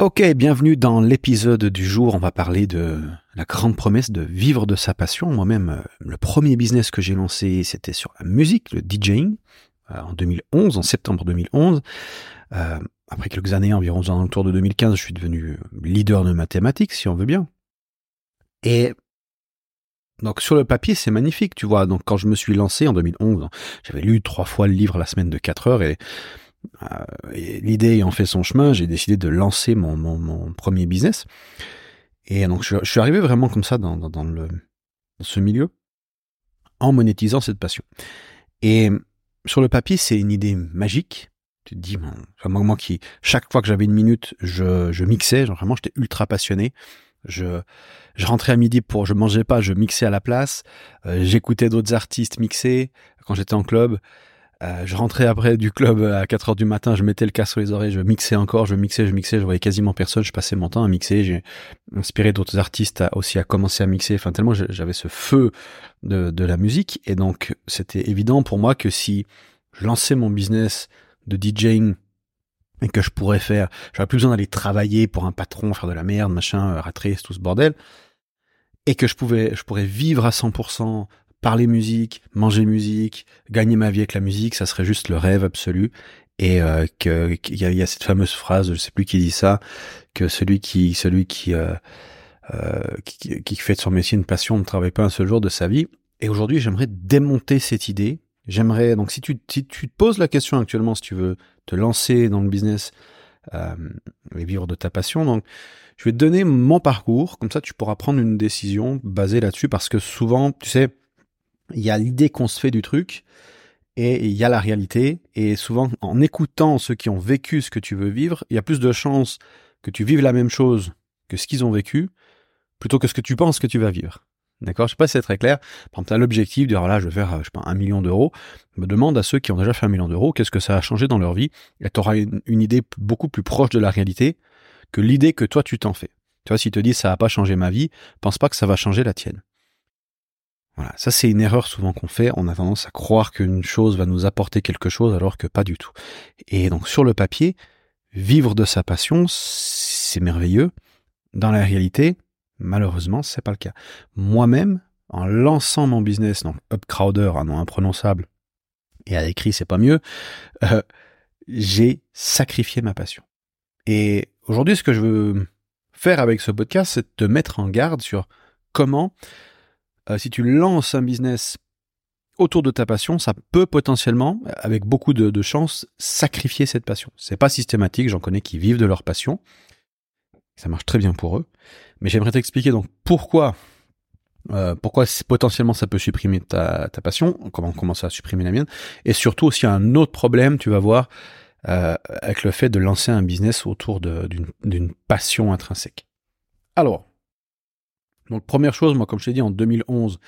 Ok, bienvenue dans l'épisode du jour. On va parler de la grande promesse de vivre de sa passion. Moi-même, euh, le premier business que j'ai lancé, c'était sur la musique, le DJing, euh, en 2011, en septembre 2011. Euh, après quelques années, environ autour de 2015, je suis devenu leader de mathématiques, si on veut bien. Et donc sur le papier, c'est magnifique, tu vois. Donc quand je me suis lancé en 2011, j'avais lu trois fois le livre la semaine de 4 heures et l'idée ayant fait son chemin, j'ai décidé de lancer mon, premier business. Et donc, je, suis arrivé vraiment comme ça dans, ce milieu, en monétisant cette passion. Et sur le papier, c'est une idée magique. Tu te dis, moment qui, chaque fois que j'avais une minute, je, mixais. Vraiment, j'étais ultra passionné. Je, je rentrais à midi pour, je mangeais pas, je mixais à la place. Euh, j'écoutais d'autres artistes mixer quand j'étais en club. Euh, je rentrais après du club à 4 heures du matin, je mettais le casque sur les oreilles, je mixais encore, je mixais, je mixais, je voyais quasiment personne, je passais mon temps à mixer, j'ai inspiré d'autres artistes aussi à commencer à mixer, enfin tellement j'avais ce feu de, de la musique, et donc c'était évident pour moi que si je lançais mon business de DJing et que je pourrais faire, j'aurais plus besoin d'aller travailler pour un patron, faire de la merde, machin, euh, ratrice, tout ce bordel, et que je pouvais, je pourrais vivre à 100% parler musique, manger musique, gagner ma vie avec la musique, ça serait juste le rêve absolu. Et euh, qu'il y, y a cette fameuse phrase, je sais plus qui dit ça, que celui qui, celui qui, euh, euh, qui, qui fait de son métier une passion ne travaille pas un seul jour de sa vie. Et aujourd'hui, j'aimerais démonter cette idée. J'aimerais donc si tu, si tu te poses la question actuellement, si tu veux te lancer dans le business euh, et vivre de ta passion, donc je vais te donner mon parcours, comme ça tu pourras prendre une décision basée là-dessus, parce que souvent, tu sais, il y a l'idée qu'on se fait du truc et il y a la réalité. Et souvent, en écoutant ceux qui ont vécu ce que tu veux vivre, il y a plus de chances que tu vives la même chose que ce qu'ils ont vécu, plutôt que ce que tu penses que tu vas vivre. D'accord? Je sais pas si c'est très clair. Par exemple, tu as l'objectif de dire, là, je vais faire, pas, un million d'euros. Me demande à ceux qui ont déjà fait un million d'euros, qu'est-ce que ça a changé dans leur vie? Et tu auras une, une, idée beaucoup plus proche de la réalité que l'idée que toi, tu t'en fais. Tu vois, si te dis, ça n'a pas changé ma vie, pense pas que ça va changer la tienne. Voilà, ça c'est une erreur souvent qu'on fait. On a tendance à croire qu'une chose va nous apporter quelque chose alors que pas du tout. Et donc sur le papier, vivre de sa passion, c'est merveilleux. Dans la réalité, malheureusement, c'est pas le cas. Moi-même, en lançant mon business, donc Upcrowder, un nom imprononçable, et à l'écrit c'est pas mieux, euh, j'ai sacrifié ma passion. Et aujourd'hui, ce que je veux faire avec ce podcast, c'est te mettre en garde sur comment euh, si tu lances un business autour de ta passion, ça peut potentiellement, avec beaucoup de, de chance, sacrifier cette passion. C'est pas systématique, j'en connais qui vivent de leur passion. Ça marche très bien pour eux. Mais j'aimerais t'expliquer donc pourquoi, euh, pourquoi potentiellement ça peut supprimer ta, passion, comment commencer à supprimer la mienne, et surtout aussi un autre problème, tu vas voir, euh, avec le fait de lancer un business autour d'une passion intrinsèque. Alors, donc première chose, moi comme je t'ai dit en 2011,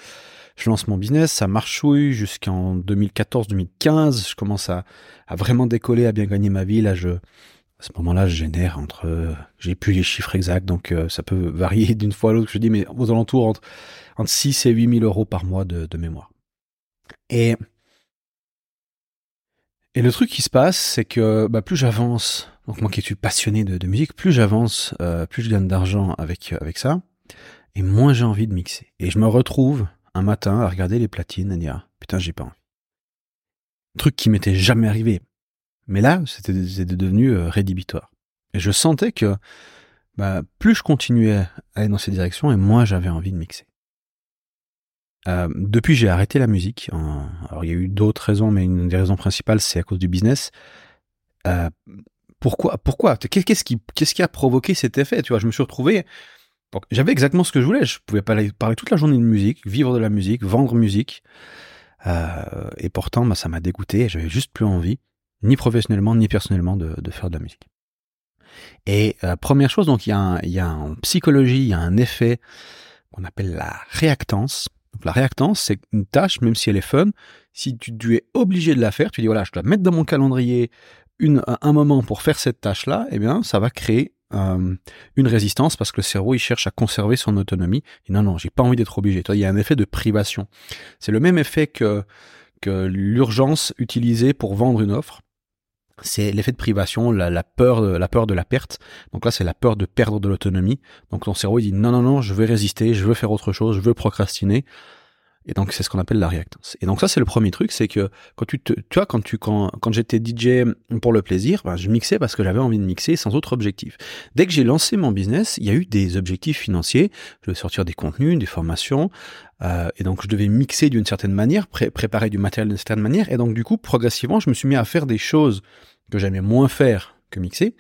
je lance mon business, ça marchouille jusqu'en 2014-2015, je commence à, vraiment décoller, à bien gagner ma vie. Là, je, à ce moment-là, je génère entre, j'ai plus les chiffres exacts, donc euh, ça peut varier d'une fois à l'autre. Je dis, mais aux alentours entre, entre 6 et 8 000 euros par mois de, mémoire. Et et le truc qui se passe, c'est que bah, plus j'avance, donc moi qui suis passionné de, musique, plus j'avance, euh, plus je gagne d'argent avec avec ça et moins j'ai envie de mixer. Et je me retrouve un matin à regarder les platines et dire putain j'ai pas envie. truc qui m'était jamais arrivé. Mais là, c'était devenu euh, rédhibitoire. Et je sentais que bah, plus je continuais à aller dans cette direction et moins j'avais envie de mixer. Euh, depuis, j'ai arrêté la musique. Alors, il y a eu d'autres raisons, mais une des raisons principales, c'est à cause du business. Euh, pourquoi Pourquoi? Qu'est-ce qui, qui a provoqué cet effet? Tu vois, je me suis retrouvé j'avais exactement ce que je voulais. Je pouvais parler, parler toute la journée de musique, vivre de la musique, vendre musique. Euh, et pourtant, bah, ça m'a dégoûté. J'avais juste plus envie, ni professionnellement, ni personnellement, de, faire de la musique. Et euh, première chose, donc il y, a y a en psychologie, il y a un effet qu'on appelle la réactance. Donc la réactance, c'est une tâche, même si elle est fun, si tu, tu, es obligé de la faire, tu dis voilà, je dois mettre dans mon calendrier une, un moment pour faire cette tâche-là, eh bien, ça va créer euh, une résistance parce que le cerveau il cherche à conserver son autonomie. Et non non, j'ai pas envie d'être obligé. Il y a un effet de privation. C'est le même effet que que l'urgence utilisée pour vendre une offre. c'est l'effet de privation, la, peur, la peur de la perte. Donc là, c'est la peur de perdre de l'autonomie. Donc ton cerveau il dit non, non, non, je vais résister, je veux faire autre chose, je veux procrastiner. Et donc c'est ce qu'on appelle la réactance. Et donc ça c'est le premier truc, c'est que quand tu te, tu vois, quand tu quand quand j'étais DJ pour le plaisir, ben, je mixais parce que j'avais envie de mixer sans autre objectif. Dès que j'ai lancé mon business, il y a eu des objectifs financiers. Je devais sortir des contenus, des formations, euh, et donc je devais mixer d'une certaine manière, préparer du matériel d'une certaine manière. Et donc du coup progressivement, je me suis mis à faire des choses que j'aimais moins faire que mixer.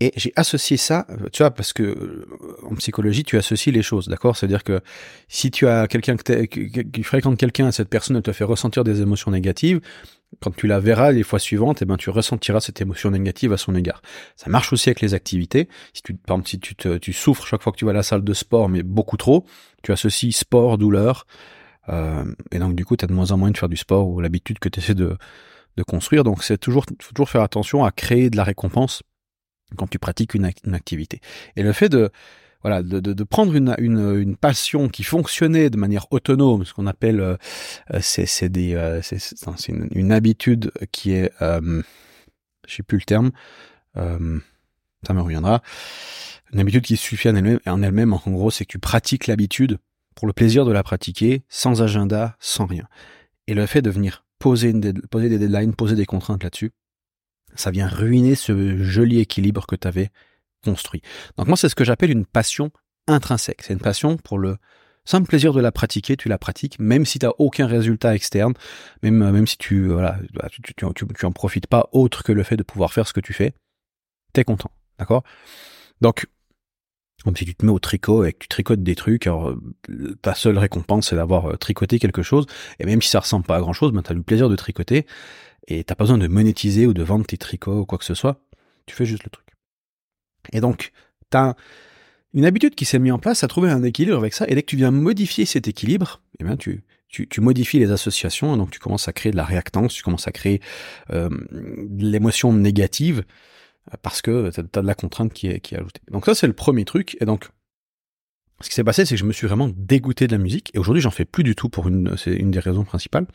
Et j'ai associé ça, euh, tu vois, parce que euh, en psychologie, tu associes les choses, d'accord? C'est-à-dire que si tu as quelqu'un qui fréquente quelqu'un, cette personne te fait ressentir des émotions négatives, quand tu la verras les fois suivantes, eh ben tu ressentiras cette émotion négative à son égard. Ça marche aussi avec les activités. Si tu, par exemple, si tu, te, souffres chaque fois que tu vas à la salle de sport, mais beaucoup trop, tu associes sport, douleur, euh, et donc du coup, tu as de moins en moins de faire du sport ou l'habitude que tu essaies de, de construire. Donc c'est toujours, faut toujours faire attention à créer de la récompense quand tu pratiques une, activité. Et le fait de voilà, de, de, prendre une, une, passion qui fonctionnait de manière autonome, ce qu'on appelle, euh, euh, c'est une, une, habitude qui est, euh, je sais plus le terme, euh, ça me reviendra. Une habitude qui suffit en elle-même, en gros, c'est que tu pratiques l'habitude pour le plaisir de la pratiquer, sans agenda, sans rien. Et le fait de venir poser, poser des deadlines, poser des contraintes là-dessus, ça vient ruiner ce joli équilibre que tu avais construit. Donc moi, c'est ce que j'appelle une passion intrinsèque. C'est une passion pour le simple plaisir de la pratiquer, tu la pratiques, même si tu n'as aucun résultat externe, même, même si tu, voilà, bah, tu, tu, tu, en profites pas autre que le fait de pouvoir faire ce que tu fais, t'es content. D'accord? Donc, si tu te mets au tricot et que tu tricotes des trucs, alors ta seule récompense c'est d'avoir euh, tricoté quelque chose, et même si ça ressemble pas à grand chose, ben as le plaisir de tricoter, et t'as pas besoin de monétiser ou de vendre tes tricots ou quoi que ce soit, tu fais juste le truc. Et donc, t'as une habitude qui s'est mise en place à trouver un équilibre avec ça, et dès que tu viens modifier cet équilibre, eh bien tu, tu, tu modifies les associations, donc tu commences à créer de la réactance, tu commences à créer euh, de l'émotion négative, parce que tu as de la contrainte qui est, qui est ajoutée. Donc ça, c'est le premier truc, et donc ce qui s'est passé, c'est que je me suis vraiment dégoûté de la musique, et aujourd'hui, j'en fais plus du tout pour une, c'est une des raisons principales.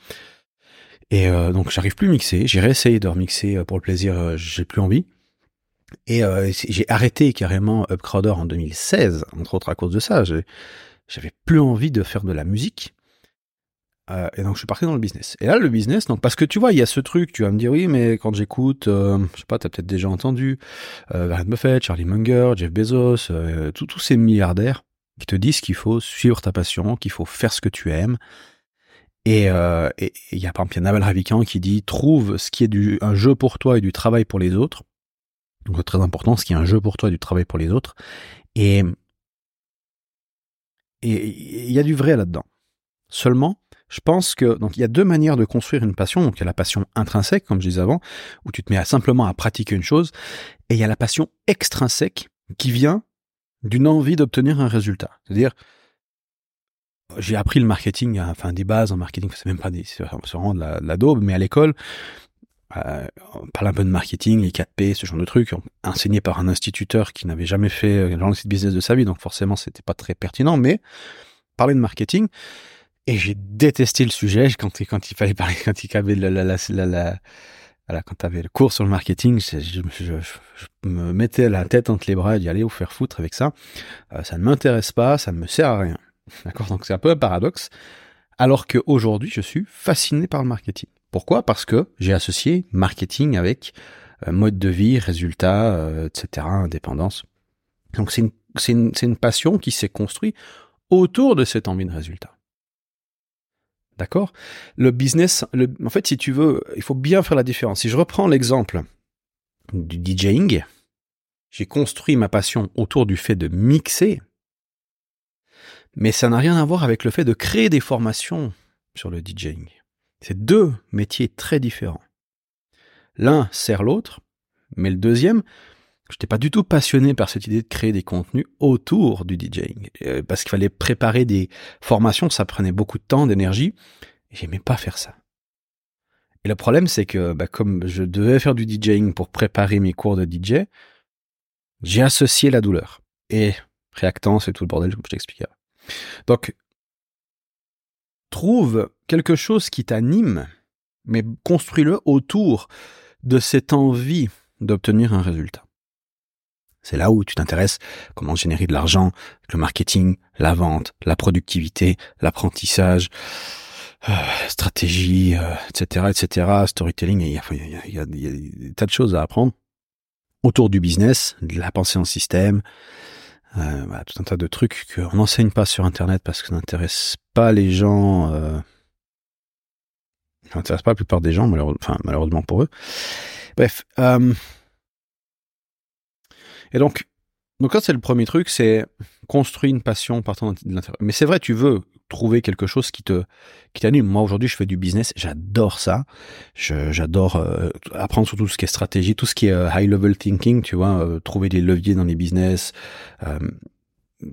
Et euh, donc j'arrive plus à mixer. J'ai réessayé de remixer euh, pour le plaisir, euh, j'ai plus envie. Et j'ai arrêté carrément Upcrowder en 2016, entre autres à cause de ça. J'avais plus envie de faire de la musique. et donc je suis parti dans le business. Et là le business, donc parce que tu vois, il y a ce truc, tu vas me dire oui, mais quand j'écoute, je sais pas, t'as peut-être déjà entendu Warren Buffett, Charlie Munger, Jeff Bezos, tous ces milliardaires qui te disent qu'il faut suivre ta passion, qu'il faut faire ce que tu aimes, et euh, il y a par exemple Naval Ravikant qui dit trouve ce qui est du, un jeu pour toi et du travail pour les autres. Donc très important, ce qui est un jeu pour toi et du travail pour les autres. Et il y a du vrai là-dedans. Seulement, je pense que donc il y a deux manières de construire une passion. Donc il y a la passion intrinsèque, comme je disais avant, où tu te mets simplement à pratiquer une chose, et il y a la passion extrinsèque qui vient d'une envie d'obtenir un résultat. C'est-à-dire, j'ai appris le marketing, enfin des bases en marketing, c'est même pas des, c'est vraiment de la, de la daube, mais à l'école, euh, on parle un peu de marketing, les 4P, ce genre de trucs, enseigné par un instituteur qui n'avait jamais fait un site business de sa vie, donc forcément c'était pas très pertinent, mais parler de marketing, et j'ai détesté le sujet quand, il fallait parler, quand il avait la, la, quand tu avais le cours sur le marketing, je, me mettais la tête entre les bras et d'y aller ou faire foutre avec ça. Euh, ça ne m'intéresse pas, ça ne me sert à rien. D'accord Donc c'est un peu un paradoxe. Alors qu'aujourd'hui, je suis fasciné par le marketing. Pourquoi? Parce que j'ai associé marketing avec euh, mode de vie, résultats, euh, etc., indépendance. Donc c'est une, une, une passion qui s'est construite autour de cette envie de résultat. D'accord? Le business, le, en fait, si tu veux, il faut bien faire la différence. Si je reprends l'exemple du DJing, j'ai construit ma passion autour du fait de mixer, mais ça n'a rien à voir avec le fait de créer des formations sur le DJing. C'est deux métiers très différents. L'un sert l'autre, mais le deuxième, je n'étais pas du tout passionné par cette idée de créer des contenus autour du DJing. Euh, parce qu'il fallait préparer des formations, ça prenait beaucoup de temps, d'énergie, j'aimais pas faire ça. Et le problème, c'est que bah, comme je devais faire du DJing pour préparer mes cours de DJ, j'ai associé la douleur. Et réactance et tout le bordel, comme je t'expliquais. Donc, trouve quelque chose qui t'anime, mais construis-le autour de cette envie d'obtenir un résultat. C'est là où tu t'intéresses comment générer de l'argent, le marketing, la vente, la productivité, l'apprentissage, euh, stratégie, etc., etc., storytelling. Il y, a, il, y a, des tas de choses à apprendre autour du business, de la pensée en système, euh, voilà, tout un tas de trucs qu'on n'enseigne pas sur Internet parce que ça n'intéresse pas les gens. Euh, ça n'intéresse pas la plupart des gens, malheureusement, pour eux. Bref. Euh, et donc, donc ça c'est le premier truc, c'est construire une passion partant de l'intérieur. Mais c'est vrai, tu veux trouver quelque chose qui te qui t'anime. Moi aujourd'hui, je fais du business, j'adore ça. J'adore euh, apprendre sur tout ce qui est stratégie, tout ce qui est euh, high level thinking, tu vois, euh, trouver des leviers dans les business,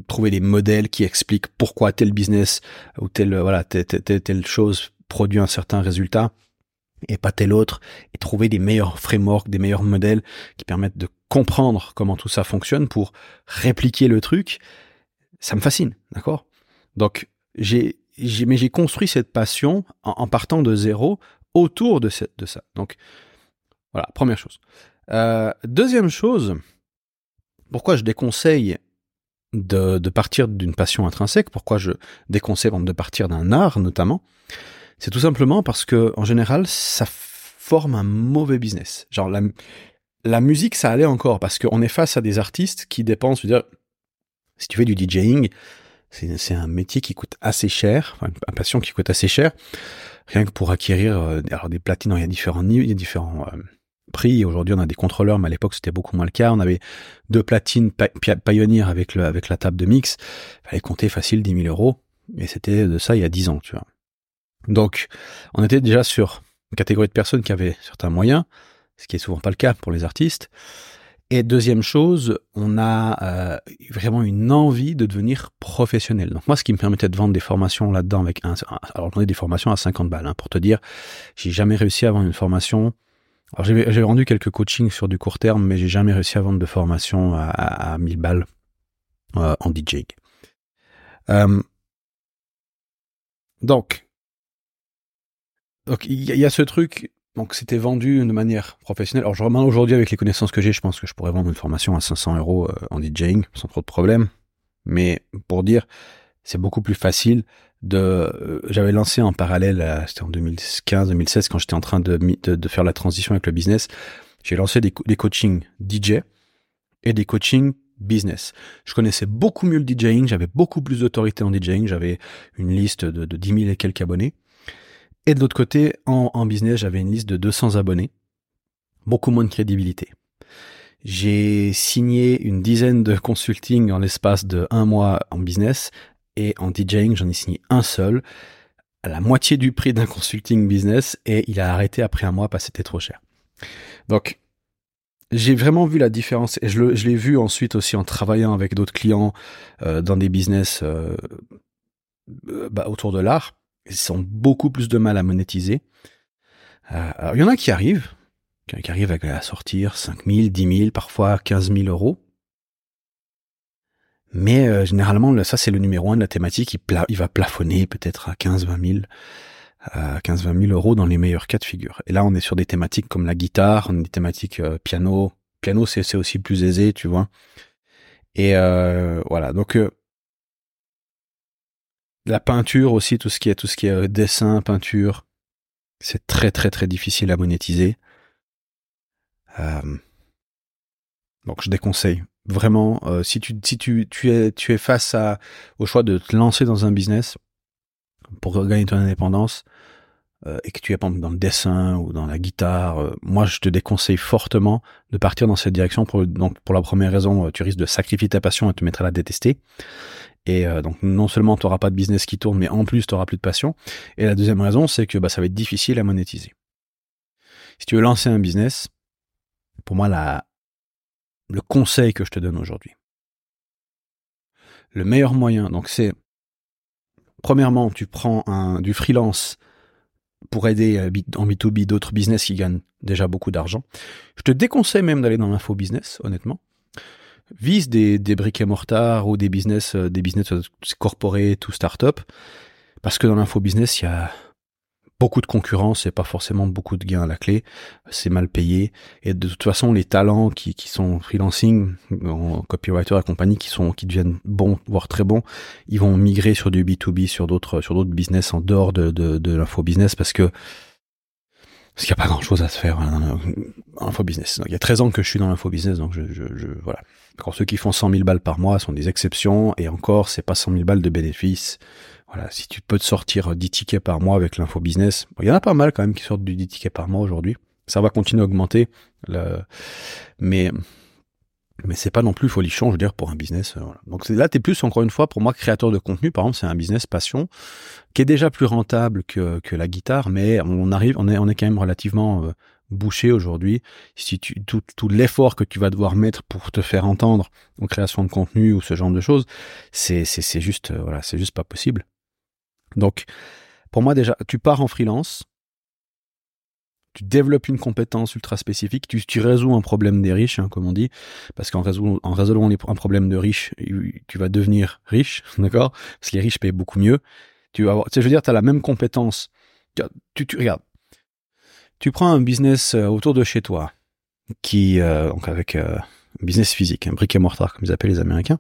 trouver des modèles qui expliquent pourquoi tel business ou telle voilà telle, telle, chose produit un certain résultat et pas tel autre, et trouver des meilleurs frameworks, des meilleurs modèles qui permettent de comprendre comment tout ça fonctionne pour répliquer le truc, ça me fascine, d'accord? Donc j'ai, mais j'ai construit cette passion en, partant de zéro autour de, cette, de ça. Donc, voilà, première chose. Euh, deuxième chose, pourquoi je déconseille de, de partir d'une passion intrinsèque, pourquoi je déconseille de partir d'un art notamment, c'est tout simplement parce que en général, ça forme un mauvais business. Genre la, la musique, ça allait encore parce qu'on est face à des artistes qui dépensent, je veux dire, si tu fais du DJing, c'est un métier qui coûte assez cher, enfin, une passion qui coûte assez cher, rien que pour acquérir euh, alors des platines, il y a différents niveaux, il différents euh, prix. Aujourd'hui, on a des contrôleurs, mais à l'époque, c'était beaucoup moins le cas. On avait deux platines Pioneer avec avec la table de mix. Il fallait compter facile 10 000 euros, et c'était de ça il y a 10 ans, tu vois. Donc, on était déjà sur une catégorie de personnes qui avaient certains moyens, ce qui est souvent pas le cas pour les artistes. Et deuxième chose, on a euh, vraiment une envie de devenir professionnel. Donc moi, ce qui me permettait de vendre des formations là-dedans avec un, alors j'en ai des formations à 50 balles, hein, pour te dire, j'ai jamais réussi à vendre une formation. Alors j'ai vendu quelques coachings sur du court terme, mais j'ai jamais réussi à vendre de formation à, à, 1000 balles euh, en DJ. Euh, donc, donc il y, a ce truc donc c'était vendu de manière professionnelle. Alors aujourd'hui avec les connaissances que j'ai, je pense que je pourrais vendre une formation à 500 euros euh, en DJing sans trop de problèmes. Mais pour dire, c'est beaucoup plus facile de. Euh, j'avais lancé en parallèle, c'était en 2015-2016 quand j'étais en train de, faire la transition avec le business. J'ai lancé des, des coachings DJ et des coachings business. Je connaissais beaucoup mieux le DJing, j'avais beaucoup plus d'autorité en DJing, j'avais une liste de, de 10 000 et quelques abonnés. Et de l'autre côté, en, business, j'avais une liste de 200 abonnés. Beaucoup moins de crédibilité. J'ai signé une dizaine de consulting en l'espace de un mois en business et en DJing, j'en ai signé un seul à la moitié du prix d'un consulting business et il a arrêté après un mois parce que c'était trop cher. Donc, j'ai vraiment vu la différence et je l'ai vu ensuite aussi en travaillant avec d'autres clients euh, dans des business euh, euh, bah, autour de l'art ils ont beaucoup plus de mal à monétiser. Euh, alors, il y en a qui arrivent, qui arrivent à sortir 5 000, 10 000, parfois 15 000 euros. Mais euh, généralement, ça c'est le numéro un de la thématique. Il, il va plafonner peut-être à 15-20 000, à 15-20 000 euros dans les meilleurs cas de figure. Et là, on est sur des thématiques comme la guitare, on est des thématiques euh, piano. Piano, c'est aussi plus aisé, tu vois. Et euh, voilà. Donc la peinture aussi, tout ce qui est tout ce qui est euh, dessin, peinture, c'est très très très difficile à monétiser. Euh, donc je déconseille vraiment euh, si tu si tu tu es tu es face à au choix de te lancer dans un business pour gagner ton indépendance et que tu es dans le dessin ou dans la guitare, moi je te déconseille fortement de partir dans cette direction pour donc pour la première raison tu risques de sacrifier ta passion et te mettre à la détester et euh, donc non seulement tu n'auras pas de business qui tourne, mais en plus tu n'auras plus de passion. Et la deuxième raison, c'est que bah, ça va être difficile à monétiser. Si tu veux lancer un business, pour moi, la, le conseil que je te donne aujourd'hui, le meilleur moyen, donc c'est, premièrement, tu prends un, du freelance pour aider euh, en B2B d'autres business qui gagnent déjà beaucoup d'argent. Je te déconseille même d'aller dans l'info business, honnêtement vise des, des briques et mortar ou des business, euh, des business corporate ou start-up. Parce que dans l'info business, il y a beaucoup de concurrence et pas forcément beaucoup de gains à la clé. C'est mal payé. Et de toute façon, les talents qui, qui sont freelancing, en copywriter et compagnie, qui sont, qui deviennent bons, voire très bons, ils vont migrer sur du B2B, sur d'autres, sur d'autres business en dehors de, de, l'info business parce que parce qu'il n'y a pas grand chose à se faire hein, en info business. il y a 13 ans que je suis dans l'info business, donc je, voilà. Ceux qui font 100 000 balles par mois sont des exceptions, et encore, c'est pas 100 000 balles de bénéfices. Voilà, si tu peux te sortir 10 tickets par mois avec l'info business, il y en a pas mal quand même qui sortent du 10 tickets par mois aujourd'hui. Ça va continuer à augmenter, mais mais c'est pas non plus folichon, je veux dire, pour un business. Euh. Donc là, t'es plus encore une fois pour moi créateur de contenu. Par exemple, c'est un business passion qui est déjà plus rentable que, que la guitare, mais on arrive, on est, on est quand même relativement euh, bouché aujourd'hui. Si tu tout, tout l'effort que tu vas devoir mettre pour te faire entendre en création de contenu ou ce genre de choses, c'est c'est c'est juste euh, voilà, c'est juste pas possible. Donc pour moi déjà, tu pars en freelance, tu développes une compétence ultra spécifique, tu, résous un problème des riches, hein, comme on dit, parce qu'en résolvant, en résolvant un problème de riches, tu vas devenir riche, d'accord? Parce que les riches payent beaucoup mieux. Tu vas avoir, tu sais, je veux dire, tu as la même compétence. Tu, tu, regarde, tu prends un business euh, autour de chez toi, qui, euh, donc avec euh, un business physique, un brick et mortar, comme ils appellent les Américains,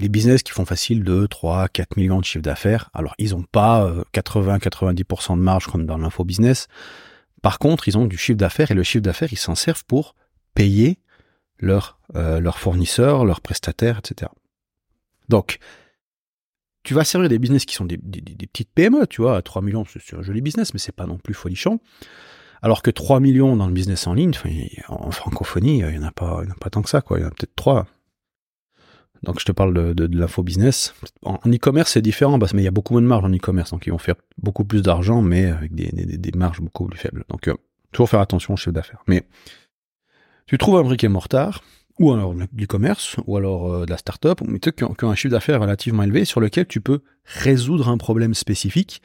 les business qui font facile 2, 3, 4 millions de chiffre d'affaires, alors ils n'ont pas 80-90% euh, de marge comme dans l'info business. Par contre, ils ont du chiffre d'affaires et le chiffre d'affaires, ils s'en servent pour payer leurs euh, fournisseurs, leurs prestataires, etc. Donc, tu vas servir des business qui sont des, petites PME, tu vois, 3 millions, c'est un joli business, mais c'est pas non plus folichon. Alors que 3 millions dans le business en ligne, en francophonie, il n'y en a pas, pas tant que ça, quoi. Il y en a peut-être 3. Donc je te parle de, de, de l'info business. En, e-commerce c'est différent parce mais il y a beaucoup moins de marge en e-commerce, donc ils vont faire beaucoup plus d'argent, mais avec des, des, des, marges beaucoup plus faibles. Donc euh, toujours faire attention au chiffre d'affaires. Mais tu trouves un briquet mortar, ou alors de l'e-commerce, ou alors euh, de la start-up, mais tu qui, ont, un chiffre d'affaires relativement élevé sur lequel tu peux résoudre un problème spécifique.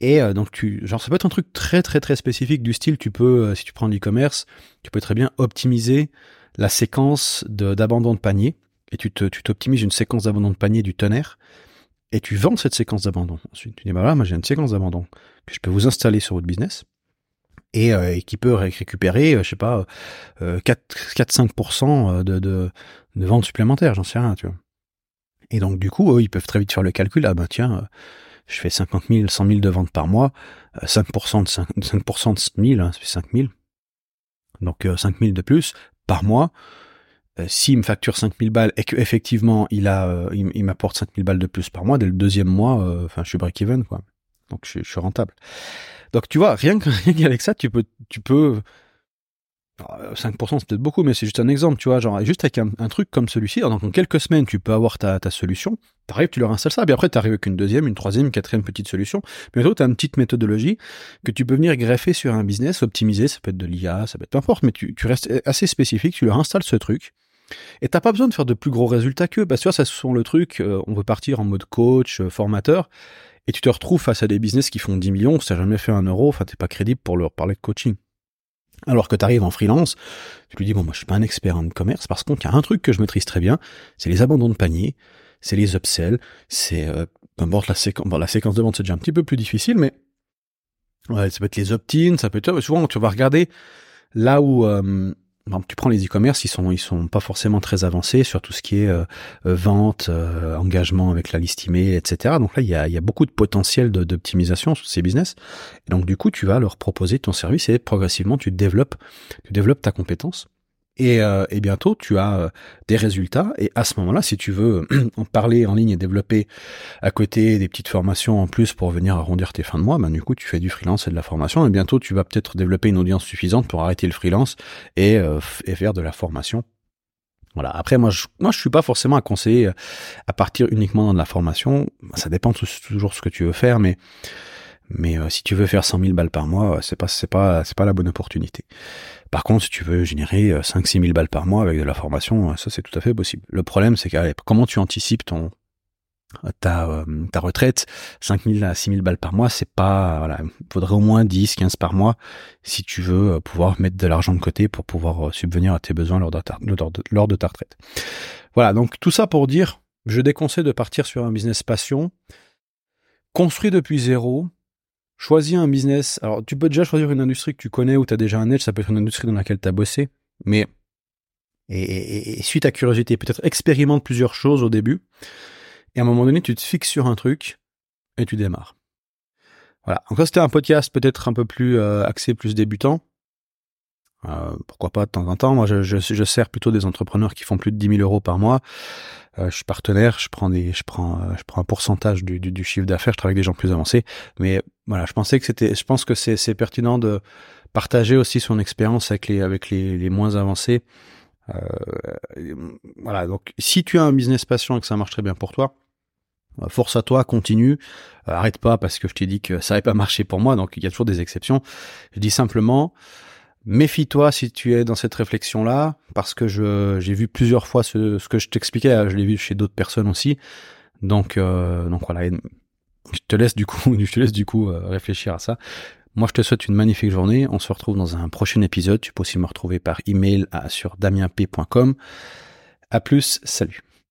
Et euh, donc tu, genre ça peut être un truc très très très spécifique du style, tu peux, si tu prends l'e-commerce, tu peux très bien optimiser la séquence d'abandon de panier et tu t'optimises une séquence d'abandon de panier du tonnerre et tu vends cette séquence d'abandon. Ensuite, tu dis, bah voilà, moi j'ai une séquence d'abandon que je peux vous installer sur votre business et, euh, qui peut récupérer, euh, je sais pas, euh, 4-5% euh, de, de, ventes supplémentaires, j'en sais rien, tu vois. Et donc, du coup, eux, ils peuvent très vite faire le calcul, ah bah tiens, je fais 50 000, 100 000 de ventes par mois, 5% de 5, 5% de 1000, hein, ça fait 5 000. Donc, 5 000 de plus par mois, euh, s'il me facture 5000 balles et qu'effectivement il a, euh, il, m'apporte 5000 balles de plus par mois, dès le deuxième mois, euh, enfin, je suis break-even, quoi. Donc, je, suis rentable. Donc, tu vois, rien qu'avec ça, tu peux, tu peux, 5% c'est peut-être beaucoup, mais c'est juste un exemple, tu vois, genre juste avec un, truc comme celui-ci, donc en quelques semaines tu peux avoir ta, ta solution, t'arrives, tu leur installes ça, puis après t'arrives avec une deuxième, une troisième, une quatrième petite solution, mais tu as une petite méthodologie que tu peux venir greffer sur un business, optimiser, ça peut être de l'IA, ça peut être peu importe, mais tu, tu restes assez spécifique, tu leur installes ce truc, et t'as pas besoin de faire de plus gros résultats qu'eux, parce que ça, ce sont le truc, euh, on veut partir en mode coach, euh, formateur, et tu te retrouves face à des business qui font 10 millions, si t'as jamais fait un euro, enfin t'es pas crédible pour leur parler de coaching. Alors que tu arrives en freelance, tu lui dis bon moi je suis pas un expert en e-commerce, parce contre il y a un truc que je maîtrise très bien, c'est les abandons de panier, c'est les upsells, c'est euh, la séquence, bon, la séquence de vente c'est déjà un petit peu plus difficile, mais ouais, ça peut être les opt-in, ça peut être souvent tu vas regarder là où euh, tu prends les e-commerce, ils sont sont pas forcément très avancés sur tout ce qui est euh, euh, vente, euh, engagement avec la liste email, etc. Donc là, il y a, beaucoup de potentiel d'optimisation sur ces business. Et donc du coup, tu vas leur proposer ton service et progressivement, tu développes ta compétence. Et, euh, et, bientôt, tu as euh, des résultats. Et à ce moment-là, si tu veux en parler en ligne et développer à côté des petites formations en plus pour venir arrondir tes fins de mois, ben, du coup, tu fais du freelance et de la formation. Et bientôt, tu vas peut-être développer une audience suffisante pour arrêter le freelance et, euh, et faire de la formation. Voilà. Après, moi, je, moi, je suis pas forcément à conseiller à partir uniquement de la formation. Ça dépend toujours ce que tu veux faire, mais mais si tu veux faire 100 000 balles par mois, c'est pas c'est pas c'est pas la bonne opportunité. Par contre, si tu veux générer 5-6 euh, 000 balles par mois avec de la formation, euh, ça c'est tout à fait possible. Le problème, c'est que comment tu anticipes ton ta, euh, ta retraite, 5 000 à 6 000 balles par mois, c'est pas, voilà, il faudrait au moins 10, 15 par mois si tu veux pouvoir mettre de l'argent de côté pour pouvoir subvenir à tes besoins lors de ta, lors de ta retraite. Voilà, donc tout ça pour dire, je déconseille de partir sur un business passion, construit depuis zéro, choisis un business. Alors, tu peux déjà choisir une industrie que tu connais ou tu as déjà un edge, ça peut être une industrie dans laquelle tu as bossé, mais et, et, suite à curiosité, peut-être expérimente plusieurs choses au début, et à un moment donné, tu te fixes sur un truc et tu démarres. Voilà. Ça, c'était un podcast peut-être un peu plus euh, axé, plus débutant. Euh, pourquoi pas de temps en temps. Moi, je, sers plutôt des entrepreneurs qui font plus de 10 000 euros par mois. Euh, je suis partenaire, je prends des, je prends, je prends un pourcentage du, du, du chiffre d'affaires. Je travaille avec des gens plus avancés. Mais voilà, je pensais que c'était, je pense que c'est, pertinent de partager aussi son expérience avec les, avec les, les moins avancés. Euh, voilà. Donc, si tu as un business passion et que ça marche très bien pour toi, euh, force à toi, continue. Euh, arrête pas parce que je t'ai dit que ça n'avait pas marché pour moi, donc il y a toujours des exceptions. Je dis simplement, méfie-toi si tu es dans cette réflexion-là, parce que je j'ai vu plusieurs fois ce, ce que je t'expliquais, je l'ai vu chez d'autres personnes aussi. Donc euh, donc voilà, je te laisse du coup, je te laisse du coup réfléchir à ça. Moi, je te souhaite une magnifique journée. On se retrouve dans un prochain épisode. Tu peux aussi me retrouver par email à, sur damienp.com. À plus, salut.